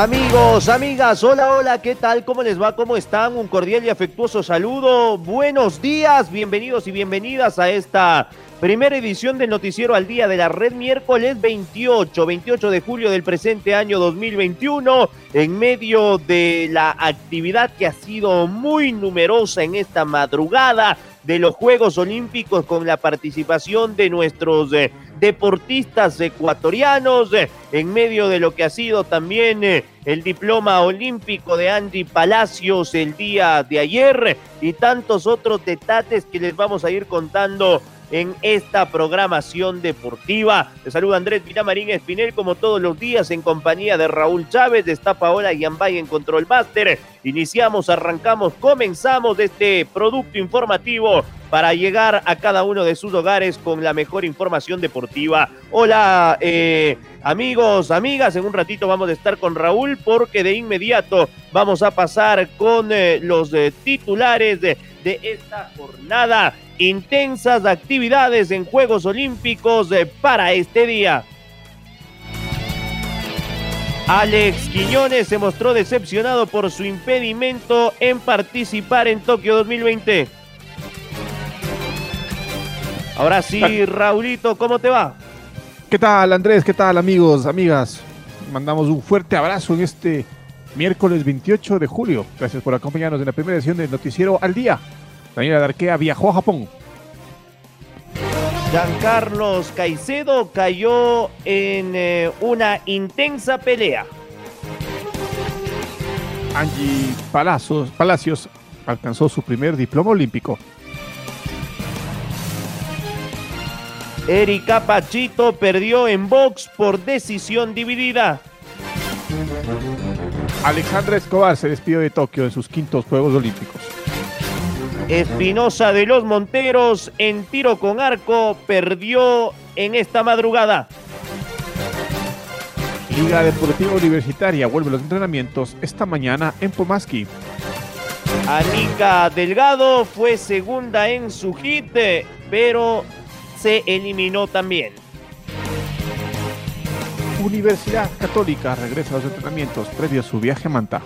Amigos, amigas, hola, hola, ¿qué tal? ¿Cómo les va? ¿Cómo están? Un cordial y afectuoso saludo. Buenos días, bienvenidos y bienvenidas a esta primera edición del Noticiero al Día de la Red, miércoles 28, 28 de julio del presente año 2021, en medio de la actividad que ha sido muy numerosa en esta madrugada de los Juegos Olímpicos con la participación de nuestros eh, deportistas ecuatorianos, eh, en medio de lo que ha sido también eh, el diploma olímpico de Andy Palacios el día de ayer y tantos otros detalles que les vamos a ir contando en esta programación deportiva. Les saluda Andrés Vilamarín Espinel como todos los días en compañía de Raúl Chávez, está Paola Yambay en Control Master. Iniciamos, arrancamos, comenzamos este producto informativo para llegar a cada uno de sus hogares con la mejor información deportiva. Hola eh, amigos, amigas, en un ratito vamos a estar con Raúl porque de inmediato vamos a pasar con eh, los eh, titulares de, de esta jornada intensas actividades en Juegos Olímpicos para este día. Alex Quiñones se mostró decepcionado por su impedimento en participar en Tokio 2020. Ahora sí, Raulito, ¿cómo te va? ¿Qué tal, Andrés? ¿Qué tal, amigos, amigas? Mandamos un fuerte abrazo en este miércoles 28 de julio. Gracias por acompañarnos en la primera edición del Noticiero al Día. Daniela Darquea viajó a Japón. Giancarlos Caicedo cayó en eh, una intensa pelea. Angie Palacios, Palacios alcanzó su primer diploma olímpico. Erika Pachito perdió en box por decisión dividida. Alexandra Escobar se despidió de Tokio en sus quintos Juegos Olímpicos. Espinosa de los Monteros en tiro con arco perdió en esta madrugada. Liga Deportiva Universitaria vuelve los entrenamientos esta mañana en Pomaski. Anica Delgado fue segunda en su hit, pero se eliminó también. Universidad Católica regresa a los entrenamientos previo a su viaje a Manta.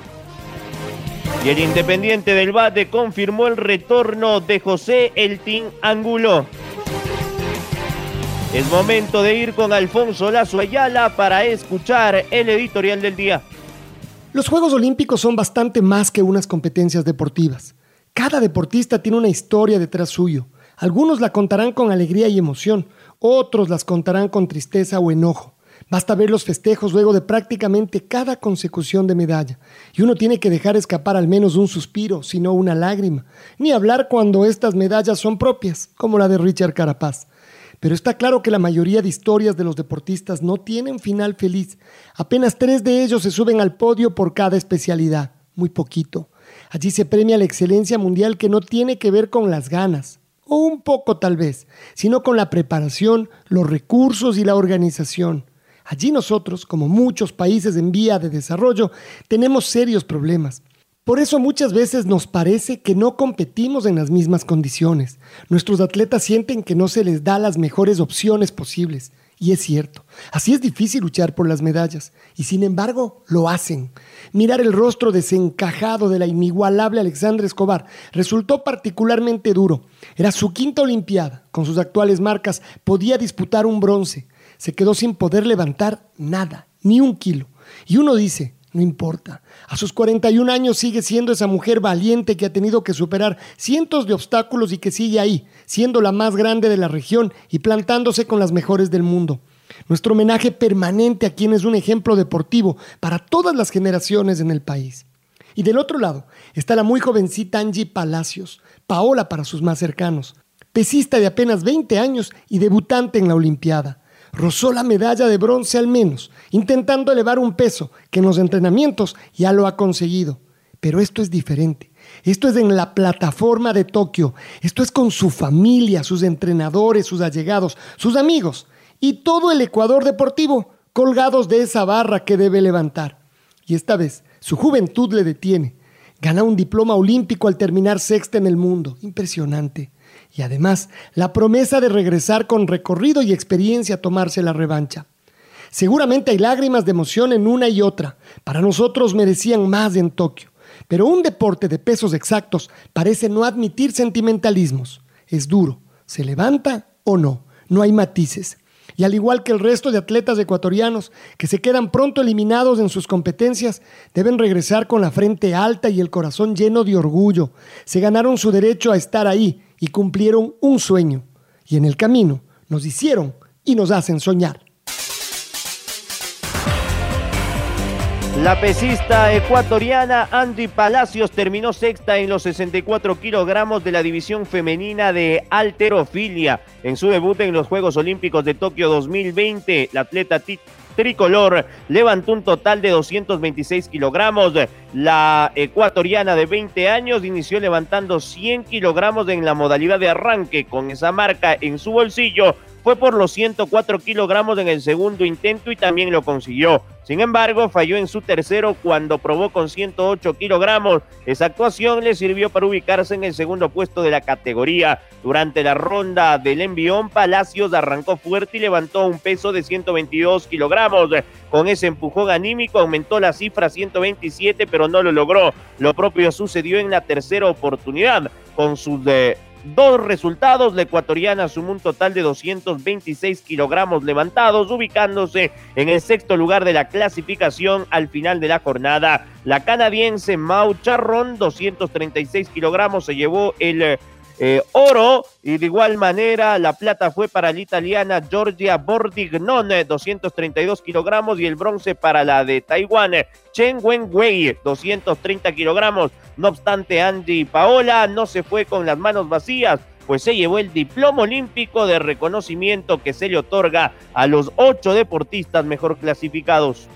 Y el Independiente del Bate confirmó el retorno de José Eltín Angulo. Es momento de ir con Alfonso Lazo Ayala para escuchar el editorial del día. Los Juegos Olímpicos son bastante más que unas competencias deportivas. Cada deportista tiene una historia detrás suyo. Algunos la contarán con alegría y emoción, otros las contarán con tristeza o enojo. Basta ver los festejos luego de prácticamente cada consecución de medalla, y uno tiene que dejar escapar al menos un suspiro, si no una lágrima, ni hablar cuando estas medallas son propias, como la de Richard Carapaz. Pero está claro que la mayoría de historias de los deportistas no tienen final feliz. Apenas tres de ellos se suben al podio por cada especialidad, muy poquito. Allí se premia la excelencia mundial que no tiene que ver con las ganas, o un poco tal vez, sino con la preparación, los recursos y la organización. Allí nosotros, como muchos países en vía de desarrollo, tenemos serios problemas. Por eso muchas veces nos parece que no competimos en las mismas condiciones. Nuestros atletas sienten que no se les da las mejores opciones posibles. Y es cierto, así es difícil luchar por las medallas. Y sin embargo, lo hacen. Mirar el rostro desencajado de la inigualable Alexandra Escobar resultó particularmente duro. Era su quinta Olimpiada. Con sus actuales marcas podía disputar un bronce se quedó sin poder levantar nada, ni un kilo. Y uno dice, no importa, a sus 41 años sigue siendo esa mujer valiente que ha tenido que superar cientos de obstáculos y que sigue ahí, siendo la más grande de la región y plantándose con las mejores del mundo. Nuestro homenaje permanente a quien es un ejemplo deportivo para todas las generaciones en el país. Y del otro lado está la muy jovencita Angie Palacios, Paola para sus más cercanos, pesista de apenas 20 años y debutante en la Olimpiada. Rozó la medalla de bronce al menos, intentando elevar un peso que en los entrenamientos ya lo ha conseguido. Pero esto es diferente. Esto es en la plataforma de Tokio. Esto es con su familia, sus entrenadores, sus allegados, sus amigos y todo el Ecuador deportivo colgados de esa barra que debe levantar. Y esta vez su juventud le detiene. Gana un diploma olímpico al terminar sexta en el mundo. Impresionante. Y además, la promesa de regresar con recorrido y experiencia a tomarse la revancha. Seguramente hay lágrimas de emoción en una y otra. Para nosotros merecían más en Tokio. Pero un deporte de pesos exactos parece no admitir sentimentalismos. Es duro. ¿Se levanta o no? No hay matices. Y al igual que el resto de atletas ecuatorianos que se quedan pronto eliminados en sus competencias, deben regresar con la frente alta y el corazón lleno de orgullo. Se ganaron su derecho a estar ahí y cumplieron un sueño. Y en el camino nos hicieron y nos hacen soñar. La pesista ecuatoriana Andy Palacios terminó sexta en los 64 kilogramos de la división femenina de alterofilia. En su debut en los Juegos Olímpicos de Tokio 2020, la atleta tricolor levantó un total de 226 kilogramos. La ecuatoriana de 20 años inició levantando 100 kilogramos en la modalidad de arranque. Con esa marca en su bolsillo, fue por los 104 kilogramos en el segundo intento y también lo consiguió. Sin embargo, falló en su tercero cuando probó con 108 kilogramos. Esa actuación le sirvió para ubicarse en el segundo puesto de la categoría. Durante la ronda del envión, Palacios arrancó fuerte y levantó un peso de 122 kilogramos. Con ese empujón anímico aumentó la cifra a 127, pero no lo logró. Lo propio sucedió en la tercera oportunidad. Con sus de dos resultados. La ecuatoriana sumó un total de 226 kilogramos levantados, ubicándose en el sexto lugar de la clasificación al final de la jornada. La canadiense Mau Charron, 236 kilogramos, se llevó el eh, oro y de igual manera la plata fue para la italiana Giorgia Bordignone 232 kilogramos y el bronce para la de Taiwán Chen Wenwei 230 kilogramos. No obstante Andy Paola no se fue con las manos vacías pues se llevó el diploma olímpico de reconocimiento que se le otorga a los ocho deportistas mejor clasificados.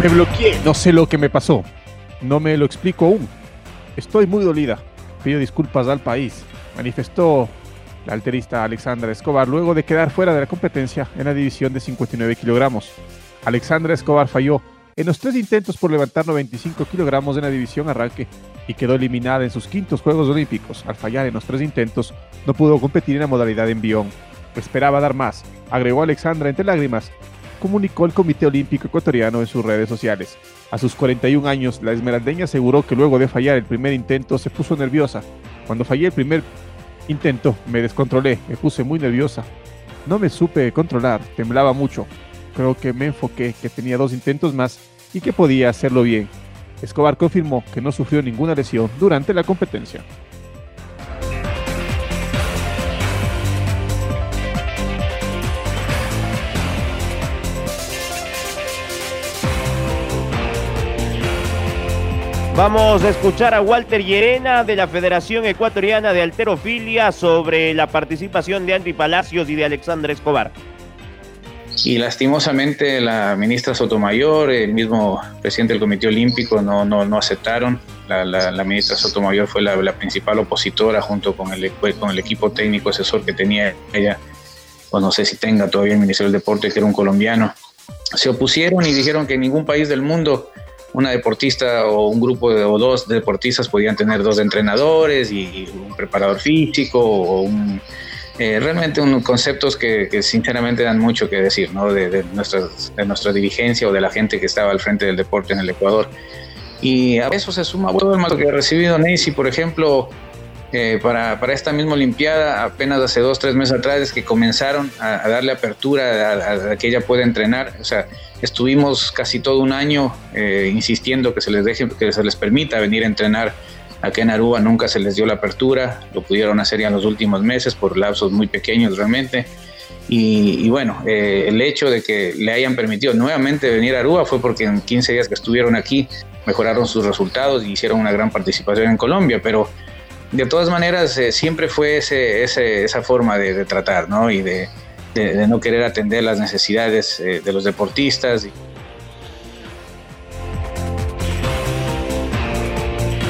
Me bloqueé, no sé lo que me pasó. No me lo explico aún. Estoy muy dolida. Pido disculpas al país. Manifestó la alterista Alexandra Escobar luego de quedar fuera de la competencia en la división de 59 kilogramos. Alexandra Escobar falló en los tres intentos por levantar 95 kilogramos en la división arranque y quedó eliminada en sus quintos Juegos Olímpicos. Al fallar en los tres intentos, no pudo competir en la modalidad envión. Esperaba dar más, agregó Alexandra entre lágrimas comunicó el Comité Olímpico Ecuatoriano en sus redes sociales. A sus 41 años, la esmeraldeña aseguró que luego de fallar el primer intento se puso nerviosa. Cuando fallé el primer intento, me descontrolé, me puse muy nerviosa. No me supe controlar, temblaba mucho. Creo que me enfoqué que tenía dos intentos más y que podía hacerlo bien. Escobar confirmó que no sufrió ninguna lesión durante la competencia. Vamos a escuchar a Walter Llerena de la Federación Ecuatoriana de Alterofilia sobre la participación de Andy Palacios y de Alexandra Escobar. Y lastimosamente la ministra Sotomayor, el mismo presidente del Comité Olímpico no, no, no aceptaron. La, ministra Sotomayor fue la, principal opositora junto con el, con el equipo técnico asesor que tenía ella, o no sé si tenga todavía el Ministerio del Deporte, que era un colombiano. Se opusieron y dijeron que ningún país del mundo una deportista o un grupo de, o dos deportistas podían tener dos entrenadores y, un preparador físico o un, eh, realmente unos conceptos que, sinceramente dan mucho que decir ¿no? de, de, de nuestra dirigencia o de la gente que estaba al frente del deporte en el Ecuador. Y a eso se suma todo el mal que ha recibido Nancy, por ejemplo, eh, para, para, esta misma Olimpiada, apenas hace dos, tres meses atrás, es que comenzaron a, darle apertura a, que ella pueda entrenar. O sea, estuvimos casi todo un año eh, insistiendo que se les deje, que se les permita venir a entrenar acá en Aruba. Nunca se les dio la apertura, lo pudieron hacer ya en los últimos meses por lapsos muy pequeños realmente. Y, bueno, eh, el hecho de que le hayan permitido nuevamente venir a Aruba fue porque en 15 días que estuvieron aquí mejoraron sus resultados y hicieron una gran participación en Colombia, pero de todas maneras eh, siempre fue ese, esa forma de, tratar, ¿no? Y de, no querer atender las necesidades eh, de los deportistas.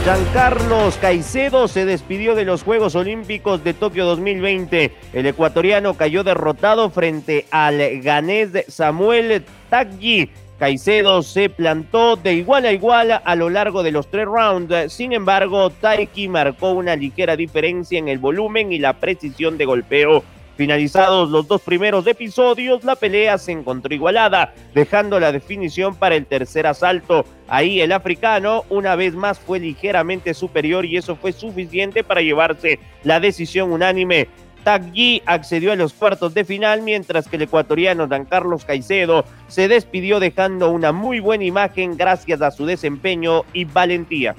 Giancarlos Caicedo se despidió de los Juegos Olímpicos de Tokio 2020. El ecuatoriano cayó derrotado frente al ganés Samuel Taggi Caicedo se plantó de igual a igual a lo largo de los tres rounds. Sin embargo, Taiki marcó una ligera diferencia en el volumen y la precisión de golpeo. Finalizados los dos primeros episodios, la pelea se encontró igualada, dejando la definición para el tercer asalto. Ahí el africano una vez más fue ligeramente superior y eso fue suficiente para llevarse la decisión unánime. Tagui accedió a los cuartos de final, mientras que el ecuatoriano Dan Carlos Caicedo se despidió dejando una muy buena imagen gracias a su desempeño y valentía.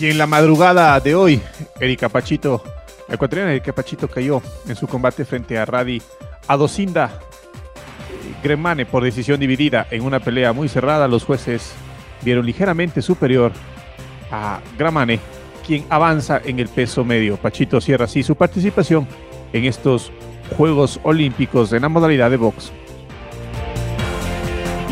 Y en la madrugada de hoy, Erika Pachito, la ecuatoriana Erika Pachito cayó en su combate frente a Radi Adocinda Gremane por decisión dividida en una pelea muy cerrada. Los jueces vieron ligeramente superior a Gramane, quien avanza en el peso medio. Pachito cierra así su participación en estos Juegos Olímpicos en la modalidad de box.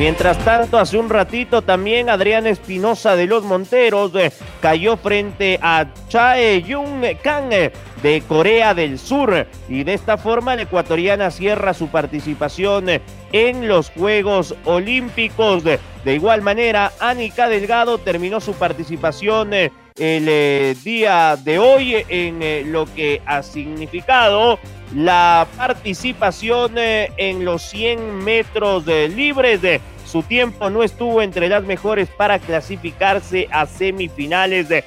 Mientras tanto, hace un ratito también Adrián Espinosa de los Monteros eh, cayó frente a Chae Jung Kang eh, de Corea del Sur y de esta forma la ecuatoriana cierra su participación eh, en los Juegos Olímpicos. De igual manera, Anika Delgado terminó su participación el día de hoy en lo que ha significado la participación en los 100 metros libres. de su tiempo no estuvo entre las mejores para clasificarse a semifinales. de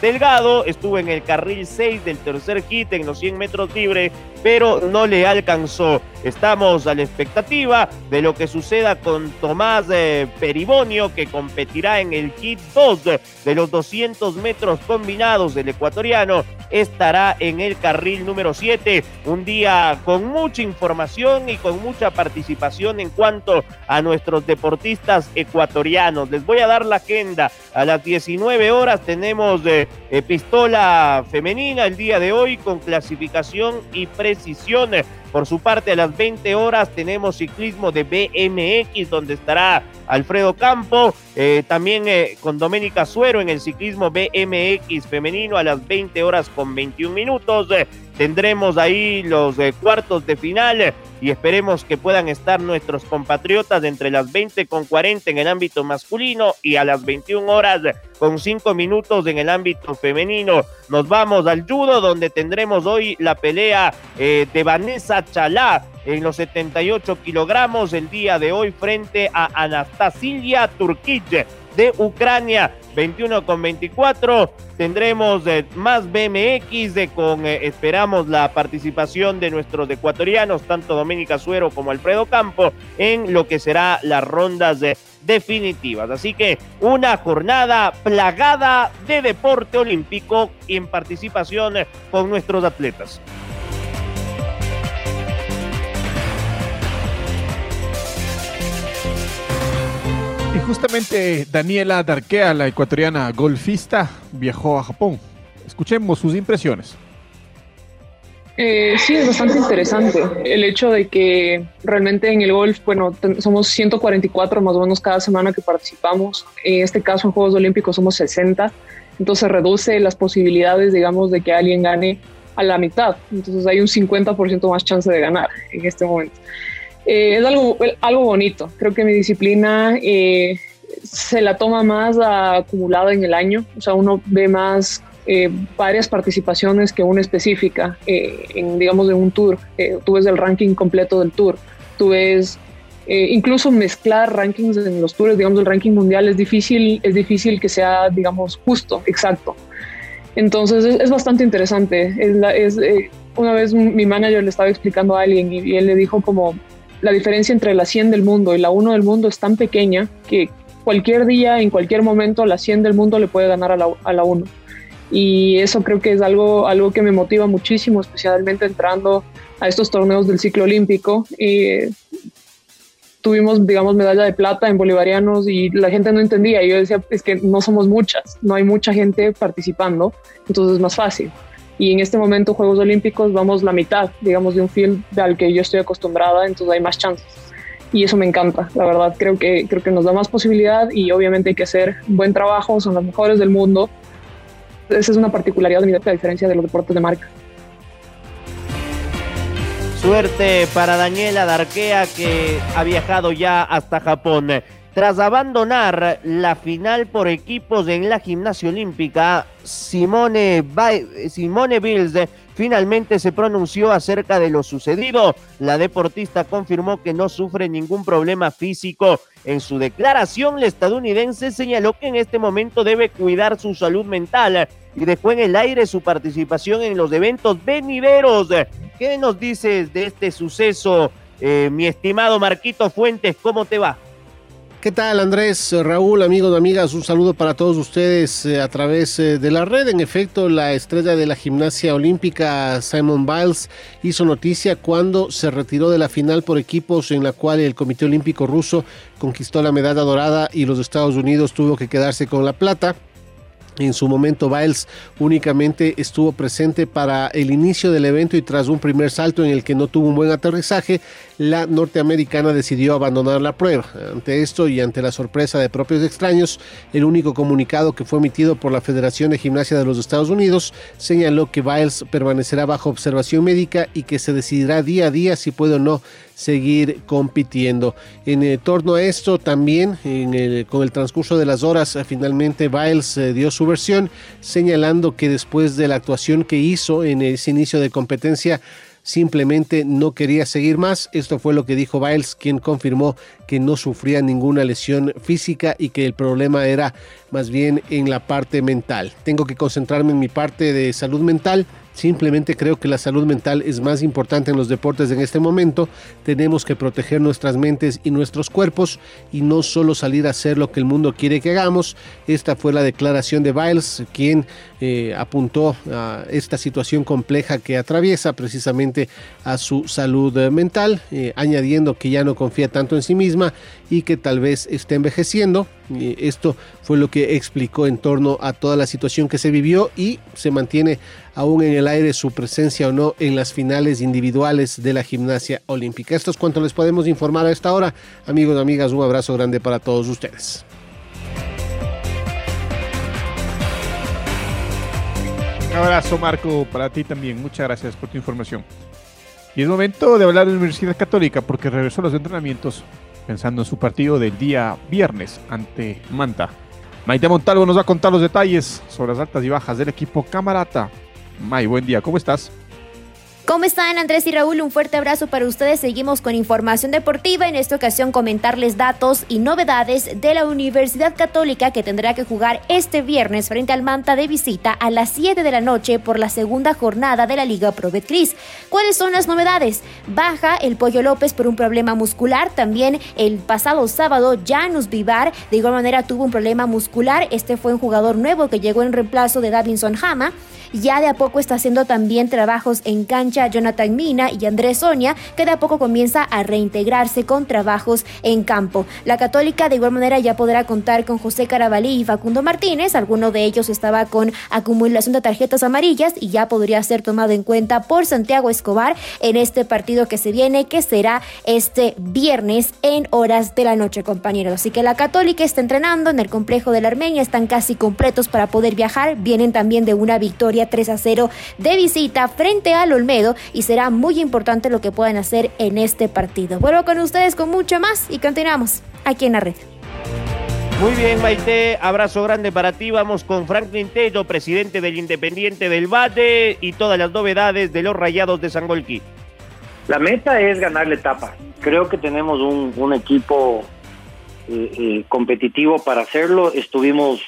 Delgado estuvo en el carril 6 del tercer kit en los 100 metros libres, pero no le alcanzó. Estamos a la expectativa de lo que suceda con Tomás eh, Peribonio, que competirá en el kit 2 de los 200 metros combinados del ecuatoriano. Estará en el carril número 7. Un día con mucha información y con mucha participación en cuanto a nuestros deportistas ecuatorianos. Les voy a dar la agenda. A las 19 horas tenemos de eh, pistola femenina el día de hoy con clasificación y precisión por su parte, a las 20 horas tenemos ciclismo de BMX, donde estará Alfredo Campo, eh, también eh, con Doménica Suero en el ciclismo BMX femenino a las 20 horas con 21 minutos. Tendremos ahí los eh, cuartos de final y esperemos que puedan estar nuestros compatriotas entre las 20 con 40 en el ámbito masculino y a las 21 horas con 5 minutos en el ámbito femenino. Nos vamos al judo donde tendremos hoy la pelea de Vanessa Chalá en los 78 kilogramos el día de hoy frente a Anastasia Turkic de Ucrania. 21 con 24. Tendremos eh, más BMX con eh, esperamos la participación de nuestros ecuatorianos, tanto Doménica Suero como Alfredo Campo, en lo que será las rondas definitivas. Así que una jornada plagada de deporte olímpico en participación con nuestros atletas. Justamente Daniela Darquea, la ecuatoriana golfista, viajó a Japón. Escuchemos sus impresiones. Eh, sí, es bastante interesante el hecho de que realmente en el golf, bueno, somos 144 más o menos cada semana que participamos. En este caso, en Juegos Olímpicos somos 60, entonces reduce las posibilidades, digamos, de que alguien gane a la mitad. Entonces hay un 50% más chance de ganar en este momento. Eh, es algo, algo bonito. Creo que mi disciplina eh, se la toma más acumulada en el año. O sea, uno ve más eh, varias participaciones que una específica en, digamos, de un tour. tú ves el ranking completo del tour. Tú ves eh, incluso mezclar rankings en los tours, digamos, el ranking mundial es difícil, es difícil que sea, digamos, justo, exacto. Entonces es, bastante interesante. Es, eh, una vez mi manager le estaba explicando a alguien y, él le dijo como la diferencia entre la 100 del mundo y la 1 del mundo es tan pequeña que cualquier día, en cualquier momento, la 100 del mundo le puede ganar a la, a la 1. Y eso creo que es algo, algo que me motiva muchísimo, especialmente entrando a estos torneos del ciclo olímpico. Y tuvimos, digamos, medalla de plata en bolivarianos y la gente no entendía. Y yo decía, es que no somos muchas, no hay mucha gente participando, entonces es más fácil. Y en este momento, Juegos Olímpicos, vamos la mitad, digamos, de un field al que yo estoy acostumbrada, entonces hay más chances. Y eso me encanta, la verdad. Creo que, creo que nos da más posibilidad y obviamente hay que hacer buen trabajo, son los mejores del mundo. Esa es una particularidad de mi a diferencia de los deportes de marca. Suerte para Daniela Darquea que ha viajado ya hasta Japón. Tras abandonar la final por equipos en la gimnasia olímpica, Simone, Simone Bills finalmente se pronunció acerca de lo sucedido. La deportista confirmó que no sufre ningún problema físico. En su declaración, la estadounidense señaló que en este momento debe cuidar su salud mental y dejó en el aire su participación en los eventos venideros. ¿Qué nos dices de este suceso, eh, mi estimado Marquito Fuentes? ¿Cómo te va? ¿Qué tal Andrés, Raúl, amigos, amigas? Un saludo para todos ustedes eh, a través eh, de la red. En efecto, la estrella de la gimnasia olímpica, Simon Biles, hizo noticia cuando se retiró de la final por equipos en la cual el Comité Olímpico Ruso conquistó la medalla dorada y los Estados Unidos tuvo que quedarse con la plata. En su momento, Biles únicamente estuvo presente para el inicio del evento y tras un primer salto en el que no tuvo un buen aterrizaje, la norteamericana decidió abandonar la prueba. Ante esto y ante la sorpresa de propios extraños, el único comunicado que fue emitido por la Federación de Gimnasia de los Estados Unidos señaló que Biles permanecerá bajo observación médica y que se decidirá día a día si puede o no seguir compitiendo. En eh, torno a esto también, con el transcurso de las horas, finalmente Biles eh, dio su versión señalando que después de la actuación que hizo en ese inicio de competencia, simplemente no quería seguir más. Esto fue lo que dijo Biles, quien confirmó que no sufría ninguna lesión física y que el problema era más bien en la parte mental. Tengo que concentrarme en mi parte de salud mental Simplemente creo que la salud mental es más importante en los deportes en este momento. Tenemos que proteger nuestras mentes y nuestros cuerpos y no solo salir a hacer lo que el mundo quiere que hagamos. Esta fue la declaración de Biles, quien eh, apuntó a esta situación compleja que atraviesa precisamente a su salud mental, eh, añadiendo que ya no confía tanto en sí misma y que tal vez esté envejeciendo. esto fue lo que explicó en torno a toda la situación que se vivió y se mantiene aún en el aire su presencia o no en las finales individuales de la gimnasia olímpica. Esto es cuanto les podemos informar a esta hora. Amigos y amigas, un abrazo grande para todos ustedes. Un abrazo Marco para ti también. Muchas gracias por tu información. Y es momento de hablar de la Universidad Católica porque regresó a los entrenamientos pensando en su partido del día viernes ante Manta. Maite Montalvo nos va a contar los detalles sobre las altas y bajas del equipo Camarata. May, buen día, ¿cómo estás? ¿Cómo están Andrés y Raúl? Un fuerte abrazo para ustedes. Seguimos con información deportiva. En esta ocasión comentarles datos y novedades de la Universidad Católica que tendrá que jugar este viernes frente al Manta de visita a las 7 de la noche por la segunda jornada de la Liga Pro Betcris. ¿Cuáles son las novedades? Baja el Pollo López por un problema muscular. También el pasado sábado Janus Vivar de igual manera tuvo un problema muscular. Este fue un jugador nuevo que llegó en reemplazo de Davinson Hama. Ya de a poco está haciendo también trabajos en cancha Jonathan Mina y Andrés Sonia, que de a poco comienza a reintegrarse con trabajos en campo. La Católica de igual manera ya podrá contar con José Carabalí y Facundo Martínez. Alguno de ellos estaba con acumulación de tarjetas amarillas y ya podría ser tomado en cuenta por Santiago Escobar en este partido que se viene, que será este viernes en horas de la noche, compañeros. Así que la Católica está entrenando en el complejo de la Armenia, están casi completos para poder viajar. Vienen también de una victoria 3 a 0 de visita frente al Olmedo y será muy importante lo que puedan hacer en este partido. Vuelvo con ustedes con mucho más y continuamos aquí en la red. Muy bien, Maite, abrazo grande para ti. Vamos con Franklin Tello, presidente del Independiente del Valle y todas las novedades de los Rayados de Sangolquí. La meta es ganar la etapa. Creo que tenemos un, un equipo eh, eh, competitivo para hacerlo. Estuvimos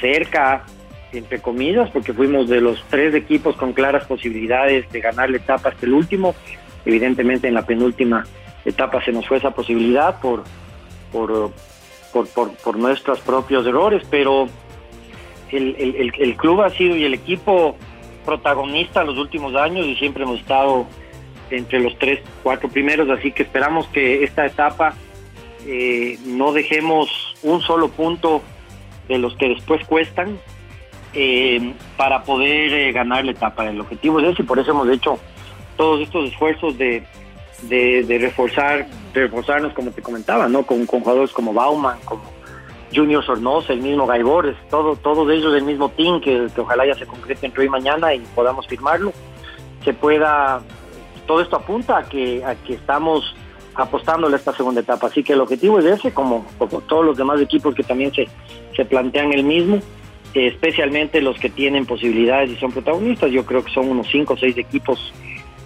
cerca, entre comillas, porque fuimos de los tres equipos con claras posibilidades de ganar la etapa hasta el último. Evidentemente en la penúltima etapa se nos fue esa posibilidad por, por, por, por, por nuestros propios errores, pero el, el, club ha sido y el equipo protagonista los últimos años y siempre hemos estado entre los tres, cuatro primeros, así que esperamos que esta etapa eh, no dejemos un solo punto de los que después cuestan eh, para poder eh, ganar la etapa. El objetivo es ese y por eso hemos hecho todos estos esfuerzos de, de, reforzar, de reforzarnos, como te comentaba, ¿no? Con, con jugadores como Bauman, como Junior Sornosa, el mismo Gaibores, todo, todos ellos del mismo team que, ojalá ya se concrete entre hoy y mañana y podamos firmarlo, se pueda, todo esto apunta a que, a que estamos apostándole a esta segunda etapa. Así que el objetivo es ese, como, como todos los demás equipos que también se, se plantean el mismo, especialmente los que tienen posibilidades y son protagonistas. Yo creo que son unos cinco o seis equipos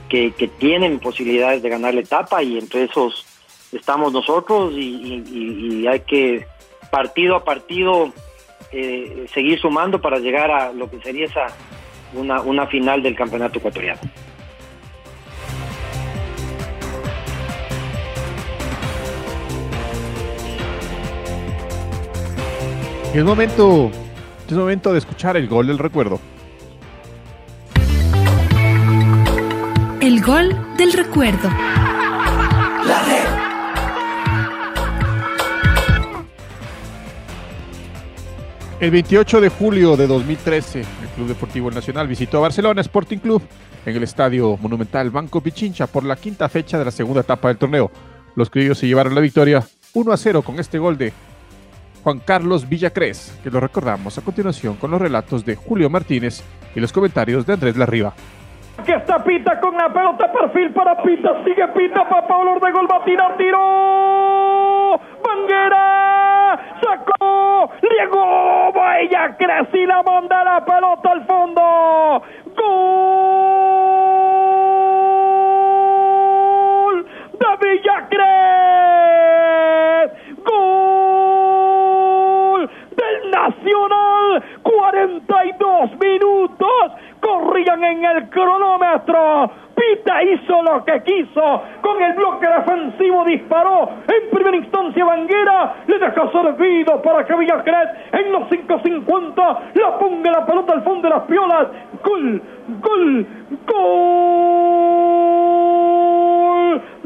que, tienen posibilidades de ganar la etapa y entre esos estamos nosotros y, y hay que partido a partido eh, seguir sumando para llegar a lo que sería esa una, una final del campeonato ecuatoriano. Es momento, es momento de escuchar el gol del recuerdo. El gol del recuerdo. El 28 de julio de 2013, el Club Deportivo Nacional visitó a Barcelona Sporting Club en el Estadio Monumental Banco Pichincha por la quinta fecha de la segunda etapa del torneo. Los criollos se llevaron la victoria 1 a 0 con este gol de Juan Carlos Villacrés, que lo recordamos a continuación con los relatos de Julio Martínez y los comentarios de Andrés Larriba. Que está Pita con la pelota, perfil para Pita, sigue Pita para Pablo de gol, va a tirar, tiró. Banguera, sacó, llegó, crece y la manda la pelota al fondo. Gol de Villacres. Gol Nacional, 42 minutos corrían en el cronómetro. Pita hizo lo que quiso. Con el bloque defensivo disparó. En primera instancia Banguera le deja servido para que Villacres en los 5.50 la ponga la pelota al fondo de las piolas. Gol, gol, gol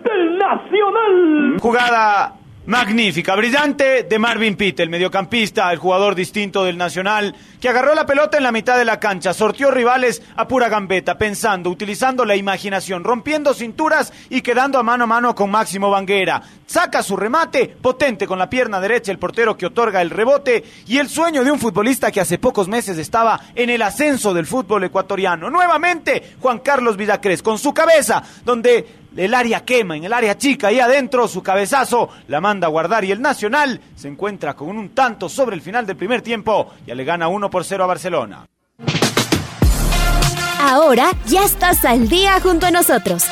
del Nacional. Jugada magnífica, brillante de Marvin Pitt, el mediocampista, el jugador distinto del Nacional, que agarró la pelota en la mitad de la cancha, sortió rivales a pura gambeta, pensando, utilizando la imaginación, rompiendo cinturas y quedando a mano a mano con Máximo Vanguera. Saca su remate, potente con la pierna derecha, el portero que otorga el rebote y el sueño de un futbolista que hace pocos meses estaba en el ascenso del fútbol ecuatoriano. Nuevamente, Juan Carlos Vidacres, con su cabeza, donde el área quema, en el área chica, ahí adentro su cabezazo la manda a guardar y el Nacional se encuentra con un tanto sobre el final del primer tiempo, ya le gana 1 por 0 a Barcelona. Ahora ya estás al día junto a nosotros.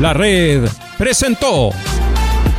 La red presentó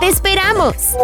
¡Te esperamos!